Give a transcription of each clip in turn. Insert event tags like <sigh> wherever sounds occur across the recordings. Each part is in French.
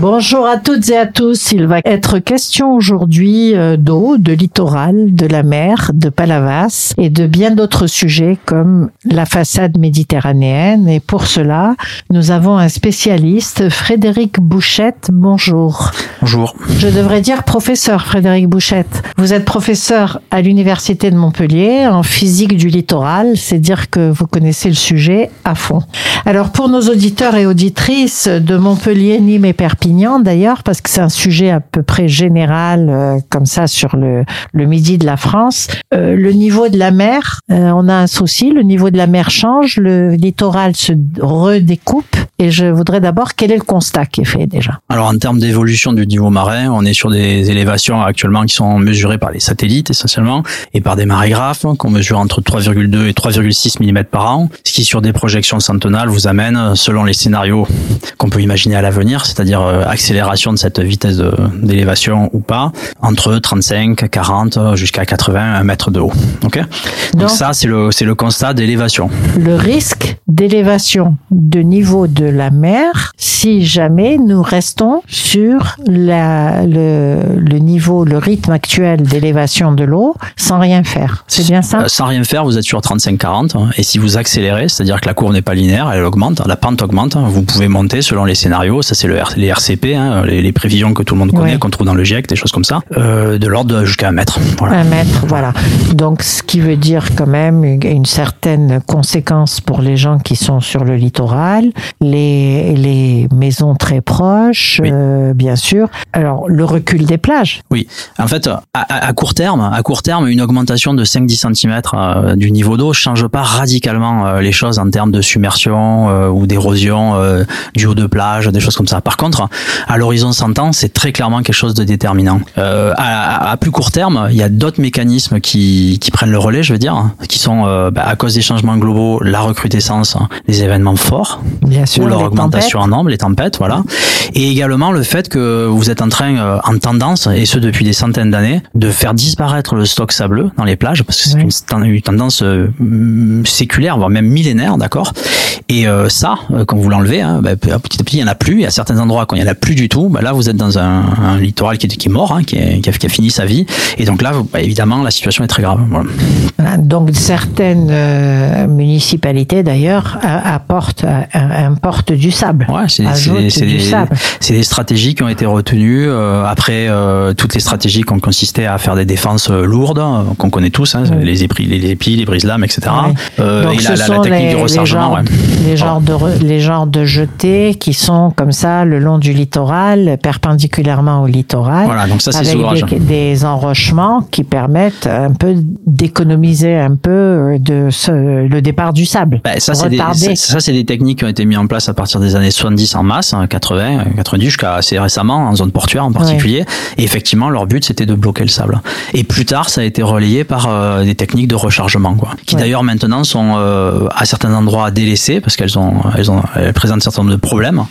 Bonjour à toutes et à tous. Il va être question aujourd'hui euh, d'eau, de littoral, de la mer, de Palavas et de bien d'autres sujets comme la façade méditerranéenne. Et pour cela, nous avons un spécialiste, Frédéric Bouchette. Bonjour. Bonjour. Je devrais dire professeur Frédéric Bouchette. Vous êtes professeur à l'Université de Montpellier en physique du littoral. C'est dire que vous connaissez le sujet à fond. Alors pour nos auditeurs et auditrices de Montpellier, Nîmes et Perpignan, d'ailleurs, parce que c'est un sujet à peu près général, euh, comme ça, sur le, midi de la France. Euh, le niveau de la mer, euh, on a un souci, le niveau de la mer change, le littoral se redécoupe. Et je voudrais d'abord, quel est le constat qui est fait déjà? Alors en termes d'évolution du niveau marin, on est sur des élévations actuellement qui sont mesurées par les satellites essentiellement et par des marégraphes qu'on mesure entre 3,2 et 3,6 mm par an, ce qui sur des projections centenales vous amène, selon les scénarios qu'on peut imaginer à l'avenir, c'est-à-dire accélération de cette vitesse d'élévation ou pas, entre 35, 40 jusqu'à 80 mètres de haut. Ok? Donc, Donc ça c'est le c'est le constat d'élévation. Le risque d'élévation de niveau de la mer si jamais nous restons sur la, le, le niveau, le rythme actuel d'élévation de l'eau sans rien faire. C'est bien ça? Sans rien faire, vous êtes sur 35-40 hein. et si vous accélérez, c'est-à-dire que la courbe n'est pas linéaire, elle augmente, la pente augmente, hein. vous pouvez monter selon les scénarios, ça c'est le les RCP, hein, les, les, prévisions que tout le monde connaît, ouais. qu'on trouve dans le GIEC, des choses comme ça, euh, de l'ordre jusqu'à un mètre. Voilà. Un mètre, voilà. Donc ce qui veut dire quand même une certaine conséquence pour les gens qui sont sur le littoral, les, les maisons très proches, oui. euh, bien sûr. Alors le recul des plages. Oui, en fait, à, à, court terme, à court terme, une augmentation de 5-10 cm euh, du niveau d'eau change pas radicalement euh, les choses en termes de submersion ou d'érosion du haut de plage, des choses comme ça. Par contre, à l'horizon 100 ans, c'est très clairement quelque chose de déterminant. À, à, plus court terme, il y a d'autres mécanismes qui, qui, prennent le relais, je veux dire, qui sont bah, à cause des changements globaux, la recrudescence des événements forts, Bien sûr, ou leur augmentation tempêtes. en nombre, les tempêtes, voilà. Et également le fait que vous êtes en train, euh, en tendance, et ce depuis des centaines d'années, de faire disparaître le stock sableux dans les plages, parce que c'est oui. une, une, tendance euh, séculaire, voire même millénaire, d'accord. Et euh, ça, quand vous l'enlevez, hein, bah, petit à petit, il y en a plus. Y a certains endroits quand il y en a plus du tout, bah là vous êtes dans un, un littoral qui est, qui est mort, hein, qui, est, qui, a, qui, a, fini sa vie, et donc là, bah, évidemment, la situation est très grave. Voilà. Donc certaines municipalités d'ailleurs apportent, importent du sable. Ouais, c'est des, des, stratégies qui ont été retenues euh, après euh, toutes les stratégies qui ont consisté à faire des défenses euh, lourdes, qu'on connaît tous, hein, oui. les épis, les épis, les brise-lames, etc. Oui. et la, la, technique les, du rechargement. Les genres, ouais. les, genres de, les genres de jetés qui sont comme ça le long du littoral, perpendiculairement au littoral. Voilà, donc ça c'est avec des, des, enrochements qui permettent un peu d'économiser un peu de ce, le départ du sable. Bah, ça c'est des, ça c'est des techniques qui ont été mises en place à partir des années 70 en masse, 80, 90 jusqu'à assez récemment en zone portuaire en particulier. Ouais. Et effectivement, leur but c'était de bloquer le sable. Et plus tard, ça a été relayé par euh, des techniques de rechargement, quoi, qui ouais. d'ailleurs maintenant sont euh, à certains endroits délaissées parce qu'elles ont, elles ont, elles présentent un certain nombre de problèmes.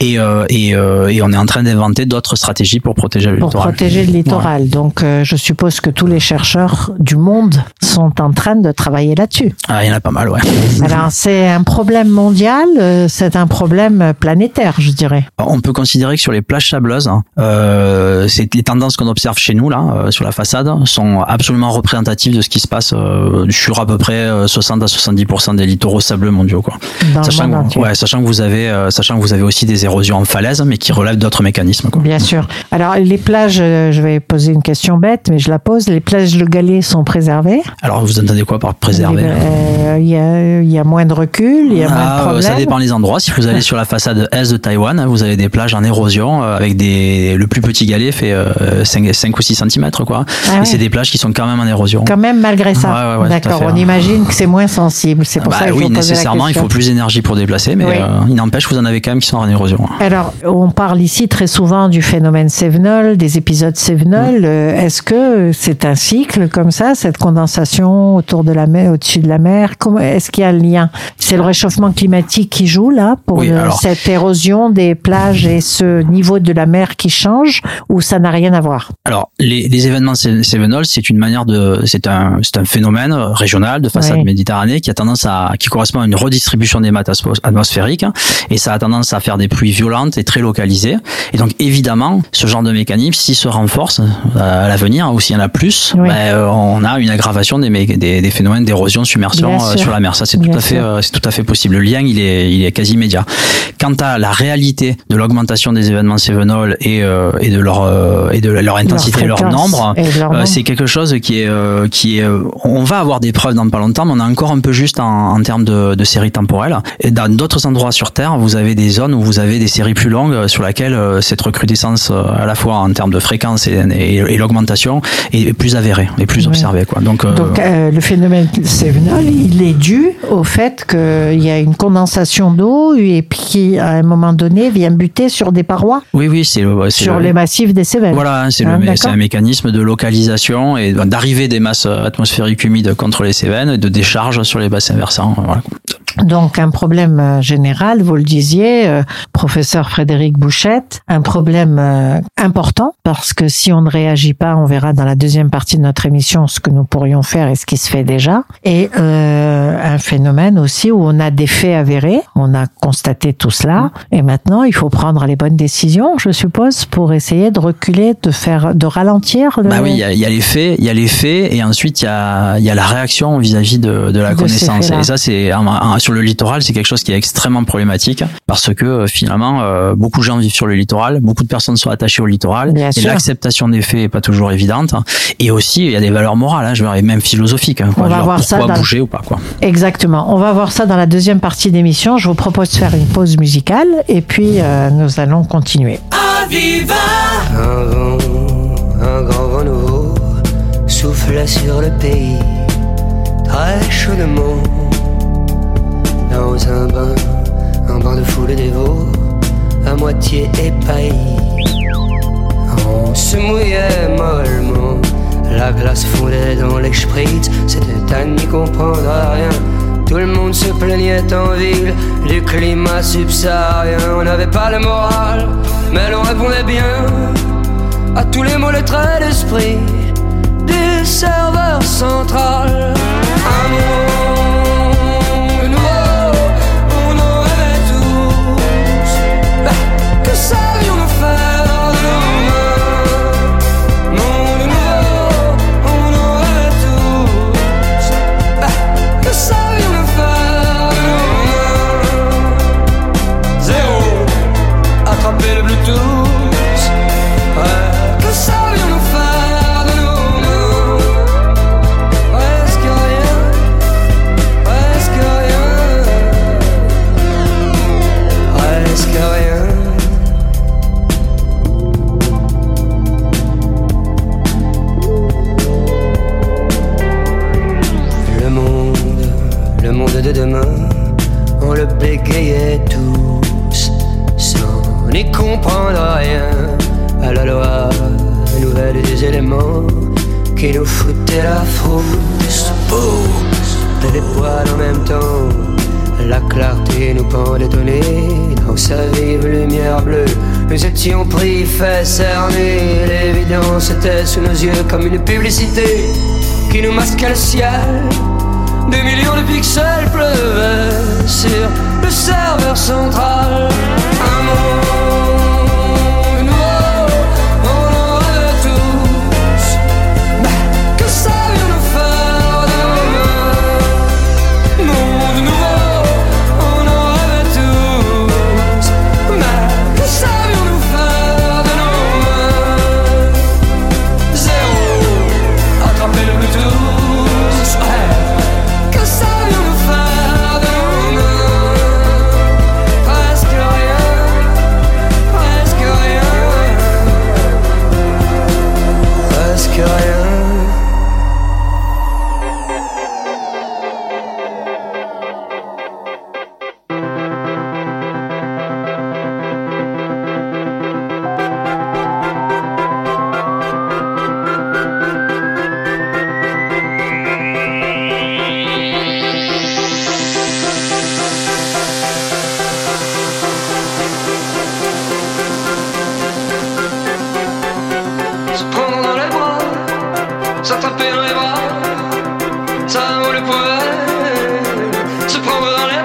Et, euh, et, et, on est en train d'inventer d'autres stratégies pour protéger le pour littoral. Pour protéger le littoral. Donc, je suppose que tous les chercheurs du monde sont en train de travailler là-dessus. Ah, il y en a pas mal, ouais. Alors, c'est un problème mondial, c'est un problème planétaire, je dirais. On peut considérer que sur les plages sableuses, euh, c'est les tendances qu'on observe chez nous là, euh, sur la façade, sont absolument représentatives de ce qui se passe euh, sur à peu près 60 à 70% des littoraux sableux mondiaux, quoi. Dans sachant, que, ouais, sachant que vous avez, euh, sachant que vous avez aussi des érosions en falaise, mais qui relèvent d'autres mécanismes. Quoi. Bien sûr. Alors les plages, je vais poser une question bête, mais je la pose. Les plages de Galet sont préservées? Alors vous entendez quoi par préserver Il y, a, y a moins de recul, il y a ah, moins de problèmes. Ça dépend des endroits. Si vous allez sur la façade est de Taïwan, vous avez des plages en érosion euh, avec des le plus petit galet fait euh, 5, 5, ou 6 cm quoi. Ah, et c'est des plages qui sont quand même en érosion. Quand même malgré ça. Ouais, ouais, D'accord. On imagine que c'est moins sensible. C'est pour bah, ça qu'il oui, nécessairement, il faut plus d'énergie pour déplacer, mais oui. euh, il n'empêche vous en avez quand même qui sont en érosion. Alors, on parle ici très souvent du phénomène Sévenol, des épisodes Sévenol. Mm. Est-ce que c'est un cycle comme ça, cette condensation autour de la mer, au-dessus de la mer? Comment est-ce qu'il y a un lien C'est le réchauffement climatique qui joue là pour Oui, le- alors- cette érosion des plages et ce niveau de la mer qui change ou ça n'a rien à voir? Alors, les, les événements sé- sévenols, c'est une manière de, c'est un, c'est un phénomène régional de façade Oui. méditerranée qui a tendance à, qui correspond à une redistribution des aspo- atmosphériques hein, et ça a tendance à faire des pluies violentes et très localisées. Et donc, évidemment, ce genre de mécanisme, s'il se renforce euh, à l'avenir ou s'il y en a plus, Oui. ben, euh, on a une aggravation des, des, des phénomènes d'érosion, submersion euh, sur la mer. Ça, c'est tout à fait, c'est tout à fait possible. Le lien, il est, il est quasi immédiat. Quant à la réalité de l'augmentation des événements sévenols et, euh, et de leur euh, et de leur intensité, leur, nombre, euh, c'est quelque chose qui est euh, qui est. euh, on va avoir des preuves dans pas longtemps, mais on est encore un peu juste en, en termes de, de séries temporelles. Et dans d'autres endroits sur Terre, vous avez des zones où vous avez des séries plus longues euh, sur laquelle euh, cette recrudescence, euh, à la fois en termes de fréquence et, et, et l'augmentation, est plus avérée et plus observée. Quoi. Donc, euh, Donc le phénomène sévenol, il est dû au fait qu'il y a une condensation d'eau et puis qui, à un moment donné, vient buter sur des parois, oui, oui, c'est le- sur le- les massifs des Cévennes. Voilà, hein, c'est le- d'accord. c'est un mécanisme de localisation et d'arrivée des masses atmosphériques humides contre les Cévennes et de décharge sur les bassins versants. Voilà. Donc un problème euh, général, vous le disiez, euh, professeur Frédéric Bouchette, un problème euh, important parce que si on ne réagit pas, on verra dans la deuxième partie de notre émission ce que nous pourrions faire et ce qui se fait déjà. Et euh, un phénomène aussi où on a des faits avérés, on a constaté tout cela et maintenant il faut prendre les bonnes décisions, je suppose, pour essayer de reculer, de faire, de ralentir. Le... Bah oui, il y y a les faits, il y a les faits, et ensuite il y a, y a la réaction vis-à-vis de, de la De connaissance. Et ça, c'est un- un- sur le littoral, c'est quelque chose qui est extrêmement problématique parce que euh, finalement, euh, beaucoup de gens vivent sur le littoral, beaucoup de personnes sont attachées au littoral, Bien et l'acceptation des faits est pas toujours évidente. Et aussi, il y a des valeurs morales, hein, je veux dire, et même philosophiques. hein, quoi. On va Genre, voir ça pourquoi dans- bouger ou pas quoi. Exactement. On va voir ça dans la deuxième partie d'émission. Je vous propose de faire une pause musicale et puis euh, nous allons continuer. Un vent, un grand vent nouveau souffle sur le pays, très chaudement. Un bain, un bain de foule dévot, à moitié épaillis. On se mouillait mollement, la glace fondait dans les spritz, c'était à n'y comprendre rien. Tout le monde se plaignait en ville du climat subsaharien. On n'avait pas le moral, mais l'on répondait bien à tous les mots, les traits d'esprit du serveur central. Un le bégayait tous, sans n'y comprendre rien à la loi nouvelle des éléments qui nous foutaient la frousse. Pousse, des poils en même temps, la clarté nous pendait au nez dans sa vive lumière bleue. Nous étions pris, fait cerner, l'évidence était sous nos yeux comme une publicité qui nous masquait le ciel. Des millions de pixels pleuvaient sur le serveur le poil se prendre dans l'air.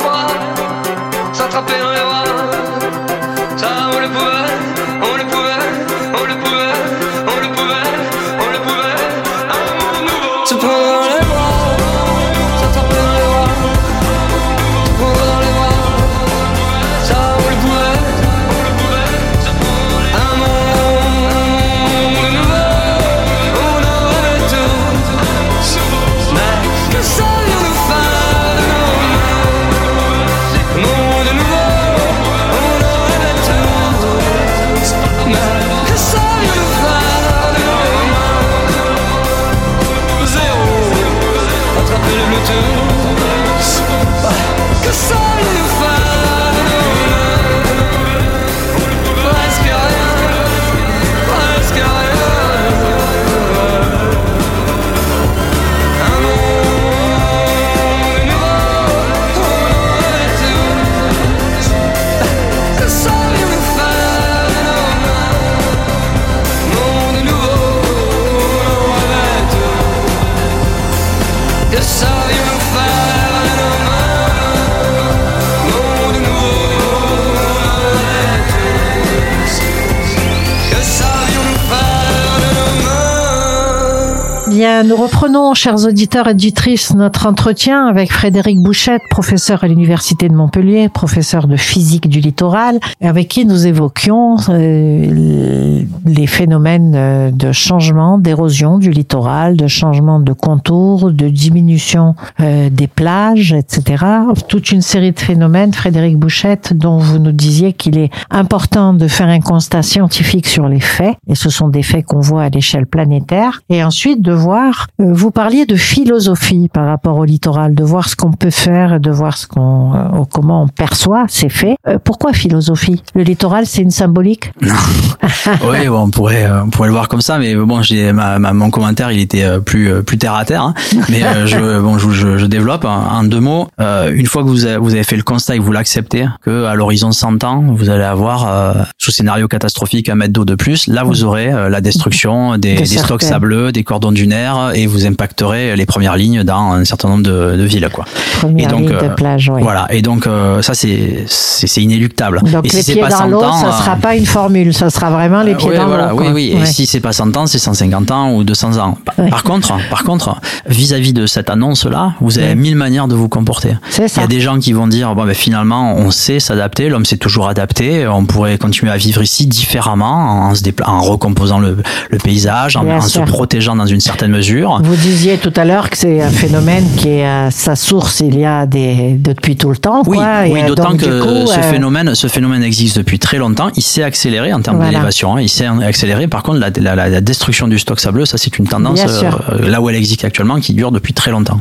Nous reprenons, chers auditeurs et auditrices, notre entretien avec Frédéric Bouchette, professeur à l'Université de Montpellier, professeur de physique du littoral, avec qui nous évoquions euh, les phénomènes euh, de changement, d'érosion du littoral, de changement de contour, de diminution euh, des plages, etc. Toute une série de phénomènes, Frédéric Bouchette, dont vous nous disiez qu'il est important de faire un constat scientifique sur les faits, et ce sont des faits qu'on voit à l'échelle planétaire, et ensuite de voir euh, vous parliez de philosophie par rapport au littoral, de voir ce qu'on peut faire, de voir ce qu'on, euh, comment on perçoit ces faits. Euh, pourquoi philosophie? Le littoral, c'est une symbolique? Non. <laughs> oui, bon, on pourrait, on pourrait le voir comme ça, mais bon, j'ai ma, mon commentaire, il était plus plus terre à terre. Hein. Mais je, <laughs> bon, je, je, développe en deux mots. une fois que vous avez, vous avez fait le constat et que vous l'acceptez, que à l'horizon 100 ans, vous allez avoir sous scénario catastrophique un mètre d'eau de plus, là vous aurez la destruction des, des stocks sableux, des cordons dunaires et vous impacterez les premières lignes dans un certain nombre de, de villes quoi. Première et donc ligne de euh, plage, oui. voilà et donc euh, ça c'est c'est inéluctable. Donc et les si pieds dans l'eau, ça sera euh, pas une formule, ça sera vraiment les pieds dans voilà, l'eau. Oui oui, et si c'est pas 100 ans, c'est 150 ans ou 200 ans. Par contre, par contre, vis-à-vis de cette annonce là, vous avez mille manières de vous comporter. Ça. Il y a des gens qui vont dire bon ben finalement on sait s'adapter, l'homme s'est toujours adapté, on pourrait continuer à vivre ici différemment en se en recomposant le, le paysage, en, en se protégeant dans une certaine mesure. Vous disiez tout à l'heure que c'est un phénomène qui est à sa source il y a des depuis tout le temps. Oui, oui d'autant que coup, ce euh... phénomène, ce phénomène existe depuis très longtemps. Il s'est accéléré en termes voilà. d'élévation. Hein. Il s'est accéléré. Par contre, la, la, la, destruction du stock sableux, ça c'est une tendance euh, là où elle existe actuellement, qui dure depuis très longtemps.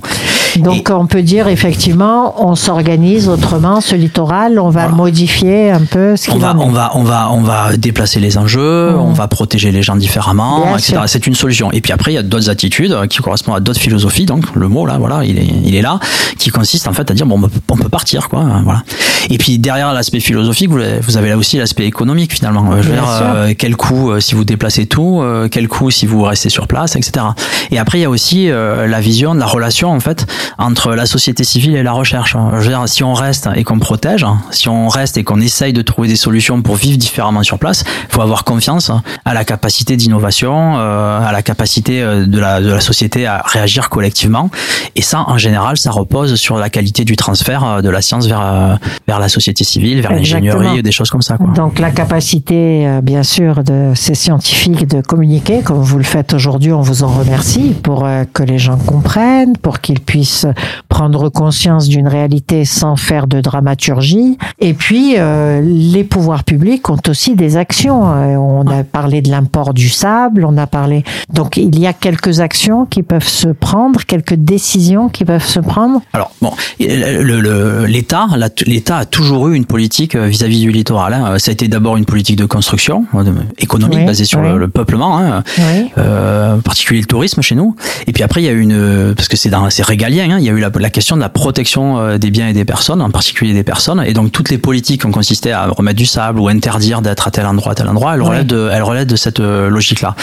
Donc Et, on peut dire effectivement, on s'organise autrement. Ce littoral, on va voilà. modifier un peu ce on va, on va, on va, on va déplacer les enjeux, mmh. on va protéger les gens différemment, etc. C'est une solution. Et puis après, il y a d'autres attitudes qui correspond à d'autres philosophies. Donc le mot là, voilà, il est, il est là, qui consiste en fait à dire bon, on peut partir, quoi, voilà. Et puis derrière l'aspect philosophique, vous, avez là aussi l'aspect économique finalement. Je veux dire, euh, quel coût euh, si vous déplacez tout, euh, quel coût si vous restez sur place, etc. Et après il y a aussi euh, la vision de la relation en fait entre la société civile et la recherche. Je veux dire, si on reste et qu'on protège, si on reste et qu'on essaye de trouver des solutions pour vivre différemment sur place, il faut avoir confiance à la capacité d'innovation, à la capacité de la, de la société à réagir collectivement. Et ça, en général, ça repose sur la qualité du transfert de la science vers, vers la société civile, vers l'ingénierie, des choses comme ça. Quoi. Donc la capacité, bien sûr, de ces scientifiques de communiquer, comme vous le faites aujourd'hui, on vous en remercie, pour que les gens comprennent, pour qu'ils puissent prendre conscience d'une réalité sans faire de dramaturgie. Et puis, euh, les pouvoirs publics ont aussi des actions. On a parlé de l'import du sable, on a parlé... Donc il y a quelques actions qui peuvent se prendre, quelques décisions qui peuvent se prendre Alors, bon, l'État le, a toujours eu une politique vis-à-vis -vis du littoral. Hein. Ça a été d'abord une politique de construction économique oui, basée sur oui. le, le, peuplement, hein, oui. euh, en particulier le tourisme chez nous. Et puis après, il y a eu une, parce que c'est régalien, hein, il y a eu la, la, question de la protection euh, des biens et des personnes, en particulier des personnes. Et donc toutes les politiques ont consisté à remettre du sable ou interdire d'être à tel endroit, à tel endroit, elles relèvent de, elles relèvent de cette euh, logique-là.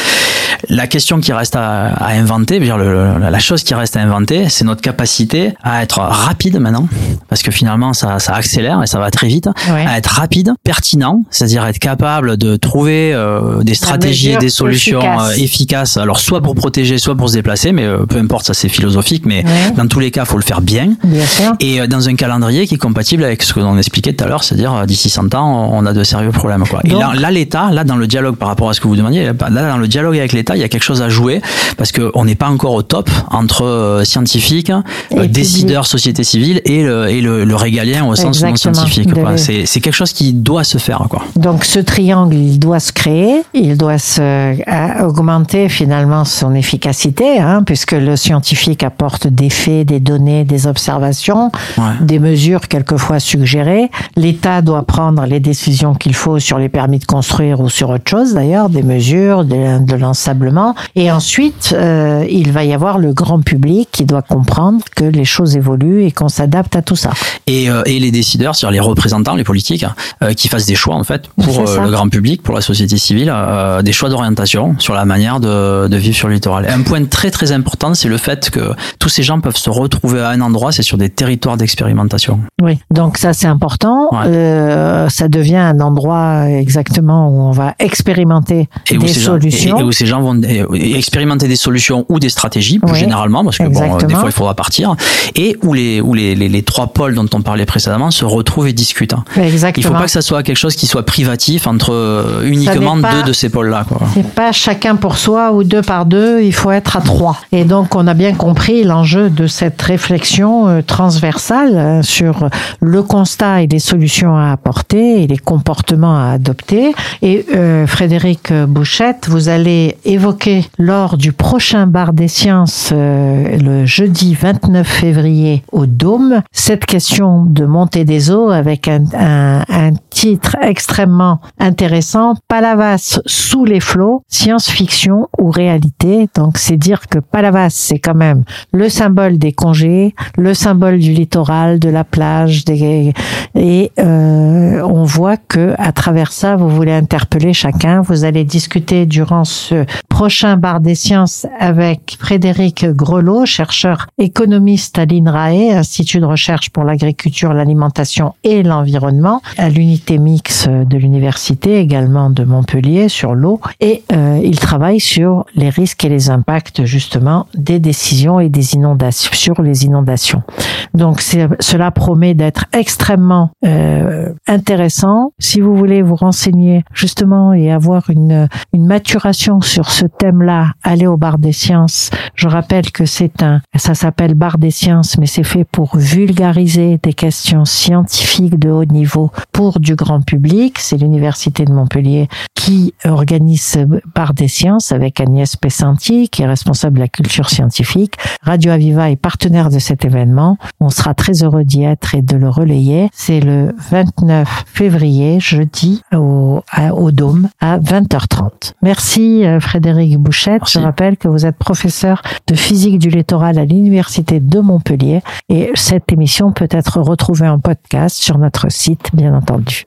La question qui reste à, à inventer. Dire le, la chose qui reste à inventer, c'est notre capacité à être rapide maintenant, parce que finalement ça, ça accélère et ça va très vite. Ouais. À être rapide, pertinent, c'est-à-dire être capable de trouver euh, des stratégies et des solutions euh, efficaces. Alors soit pour protéger, soit pour se déplacer, mais euh, peu importe, ça c'est philosophique. Mais Ouais. dans tous les cas, faut le faire bien Bien sûr. et dans un calendrier qui est compatible avec ce que l'on expliquait tout à l'heure, c'est-à-dire d'ici 100 ans, on a de sérieux problèmes. Quoi. Et Donc- là, là, l'État, là, dans le dialogue par rapport à ce que vous demandiez, là, dans le dialogue avec l'État, il y a quelque chose à jouer parce que on n'est pas encore au top entre euh, scientifiques, euh, Et décideurs, société civile et le, et le, le régalien au sens non scientifique. C'est c'est quelque chose qui doit se faire. Quoi. Donc ce triangle, il doit se créer, il doit se euh, augmenter finalement son efficacité, hein, puisque le scientifique apporte des faits, des données, des observations, Ouais. des mesures quelquefois suggérées. L'État doit prendre les décisions qu'il faut sur les permis de construire ou sur autre chose d'ailleurs, des mesures, de, de l'ensablement. Et ensuite, euh, il va y avoir le grand public qui doit comprendre que les choses évoluent et qu'on s'adapte à tout ça. et, euh, et les décideurs, c'est-à-dire les représentants, les politiques, euh, qui fassent des choix en fait pour le grand public, pour la société civile, des choix d'orientation sur la manière de, de vivre sur le littoral. Et un point très très important, c'est le fait que tous ces gens peuvent se retrouver à un endroit, c'est sur des territoires d'expérimentation. Oui, donc ça c'est important. Ouais. Ça devient un endroit exactement où on va expérimenter Et des gens, solutions. et, et où ces gens vont expérimenter des solutions ou des stratégies, plus Oui, généralement, parce que bon, euh, des fois il faudra partir, et où les, où les, les, les trois pôles dont on parlait précédemment se retrouvent et discutent. Il Exactement. faut pas que ça soit quelque chose qui soit privatif entre euh, uniquement pas- deux de ces pôles-là. C'est pas chacun pour soi ou deux par deux, il faut être à trois. Et donc on a bien compris l'enjeu de cette réflexion euh, transversale sur le constat et les solutions à apporter et les comportements à adopter. Et euh, Frédéric Bouchette, vous allez évoquer lors du prochain bar des sciences euh, le jeudi 29 février au Dôme. Cette question de montée des eaux avec un, un- un titre extrêmement intéressant, Palavas sous les flots, science-fiction ou réalité. Donc c'est dire que Palavas, c'est quand même le symbole des congés, le symbole du littoral, de la plage, des... et euh, on voit que à travers ça, vous voulez interpeller chacun. Vous allez discuter durant ce prochain bar des sciences avec Frédéric Grelot, chercheur économiste à l'INRAE, Institut de recherche pour l'agriculture, l'alimentation et l'environnement, à l'unité mix de l'université également de Montpellier sur l'eau. Et euh, il travaille sur les risques et les impacts justement des décisions et des inondations sur les inondations. Donc cela promet d'être extrêmement euh, intéressant. Si vous voulez vous renseigner justement et avoir une, une maturation sur ce thème-là, allez au bar des sciences. Je rappelle que c'est un, ça s'appelle bar des sciences, mais c'est fait pour vulgariser des questions scientifiques de haut niveau pour du grand public. C'est l'université de Montpellier qui organise bar des sciences avec Agnès Pessanti, qui est responsable de la culture scientifique. Radio Aviva est partenaire de cet événement. On sera très heureux d'y être et de le relayer. C'est le 29 février, jeudi, au, à- au Dôme, à 20h30. Merci euh, Frédéric Bouchette. Merci. Je rappelle que vous êtes professeur de physique du littoral à l'université de Montpellier et cette émission peut être retrouvée en podcast sur notre site, bien entendu.